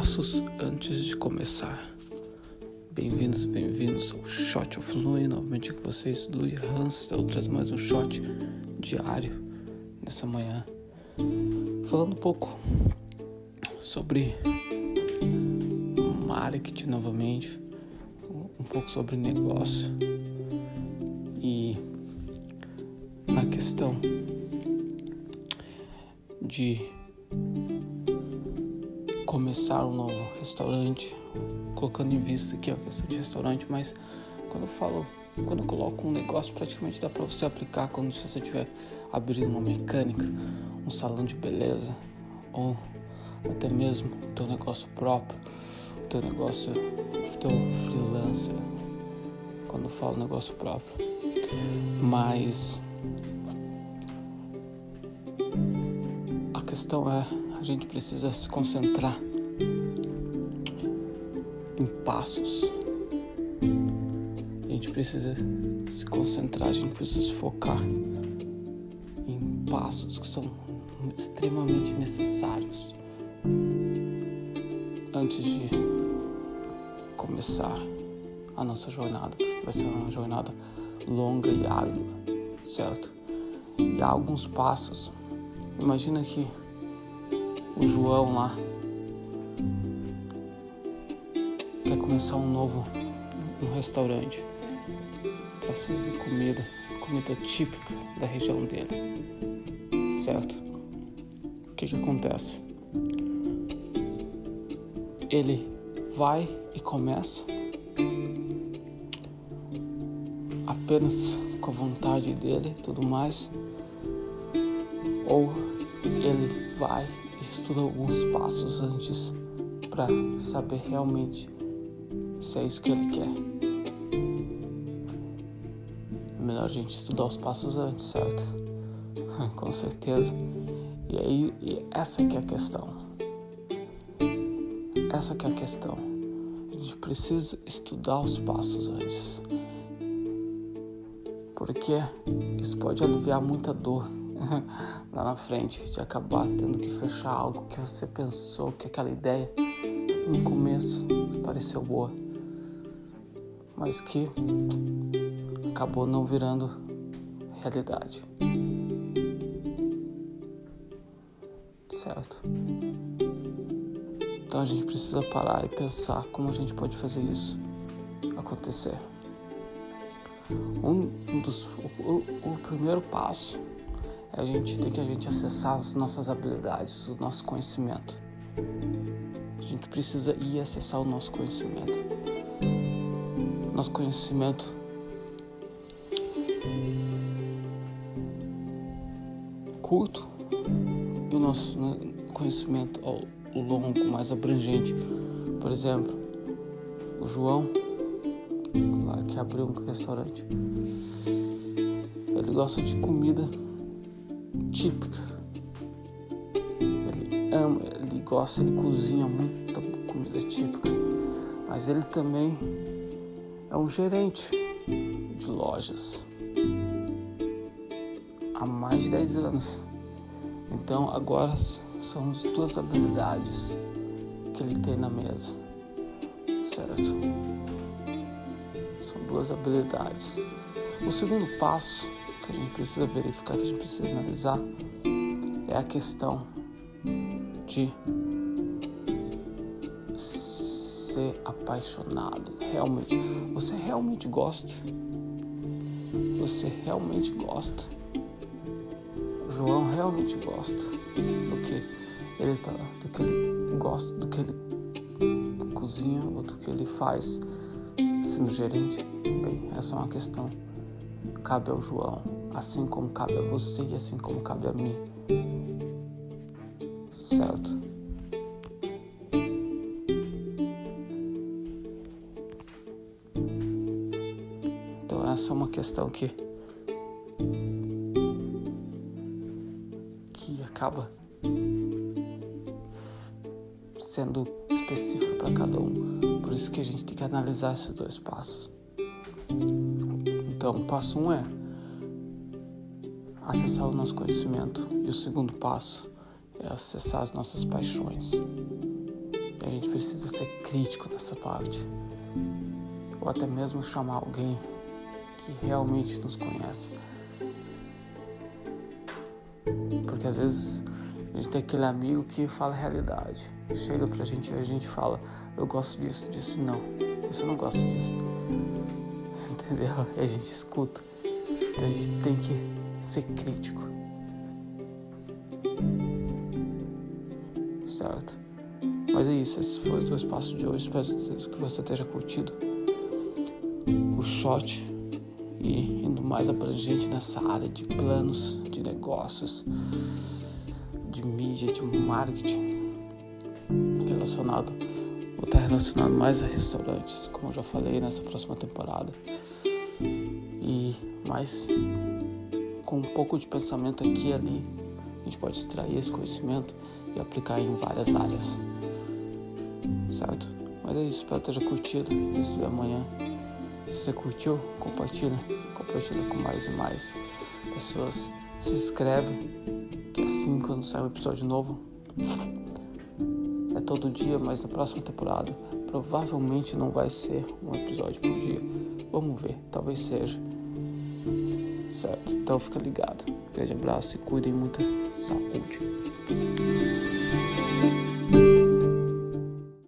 Passos antes de começar. Bem-vindos, bem-vindos ao Shot of Louis. Novamente com vocês, Louis Hansel, traz mais um shot diário nessa manhã. Falando um pouco sobre marketing novamente, um pouco sobre negócio e na questão de começar um novo restaurante, colocando em vista aqui a questão de restaurante, mas quando eu falo, quando eu coloco um negócio, praticamente dá para você aplicar quando você estiver abrindo uma mecânica, um salão de beleza, ou até mesmo o teu negócio próprio, o teu negócio, o teu freelancer, quando eu falo negócio próprio. Mas questão é a gente precisa se concentrar em passos. A gente precisa se concentrar, a gente precisa focar em passos que são extremamente necessários antes de começar a nossa jornada, porque vai ser uma jornada longa e árdua, certo? E há alguns passos. Imagina que o João lá quer começar um novo um restaurante para servir comida, comida típica da região dele, certo? O que que acontece? Ele vai e começa apenas com a vontade dele, tudo mais, ou ele vai estuda alguns passos antes para saber realmente se é isso que ele quer. É melhor a gente estudar os passos antes, certo? Com certeza. E aí, e essa que é a questão. Essa que é a questão. A gente precisa estudar os passos antes. Porque isso pode aliviar muita dor lá na frente, de acabar tendo que fechar algo que você pensou que aquela ideia no começo pareceu boa, mas que acabou não virando realidade. Certo? Então a gente precisa parar e pensar como a gente pode fazer isso acontecer. Um dos, o, o primeiro passo é a gente ter que a gente acessar as nossas habilidades, o nosso conhecimento. A gente precisa ir acessar o nosso conhecimento. Nosso conhecimento curto e o nosso né, conhecimento ao longo, mais abrangente. Por exemplo, o João, lá que abriu um restaurante, ele gosta de comida típica. Ele ama, ele gosta, ele cozinha muita comida típica. Mas ele também é um gerente de lojas há mais de 10 anos. Então agora são as duas habilidades que ele tem na mesa, certo? São duas habilidades. O segundo passo que a gente precisa verificar, que a gente precisa analisar, é a questão de ser apaixonado. Realmente, você realmente gosta? Você realmente gosta? O João realmente gosta do que ele tá, do que ele gosta, do que ele cozinha ou do que ele faz sendo gerente? Bem, essa é uma questão cabe ao João, assim como cabe a você e assim como cabe a mim. Certo? Então essa é uma questão que que acaba sendo específica para cada um. Por isso que a gente tem que analisar esses dois passos. Então, passo um é acessar o nosso conhecimento e o segundo passo é acessar as nossas paixões. E a gente precisa ser crítico nessa parte. Ou até mesmo chamar alguém que realmente nos conhece. Porque às vezes a gente tem aquele amigo que fala a realidade. Chega pra gente e a gente fala, eu gosto disso, disso não. Isso eu não gosto disso. Entendeu? E a gente escuta. Então a gente tem que ser crítico. Certo? Mas é isso, esse foi o teu espaço de hoje. Espero que você tenha curtido o shot e indo mais abrangente nessa área de planos, de negócios, de mídia, de marketing relacionado ou estar tá relacionado mais a restaurantes, como eu já falei nessa próxima temporada. E mais com um pouco de pensamento aqui e ali, a gente pode extrair esse conhecimento e aplicar em várias áreas. Certo? Mas é isso, espero que tenha curtido. Isso é amanhã. Se você curtiu, compartilha. Compartilha com mais e mais pessoas. Se inscreve, que assim quando sair um episódio novo, é todo dia, mas na próxima temporada provavelmente não vai ser um episódio por dia. Vamos ver, talvez seja. Certo? Então fica ligado. Grande abraço e cuidem muita saúde.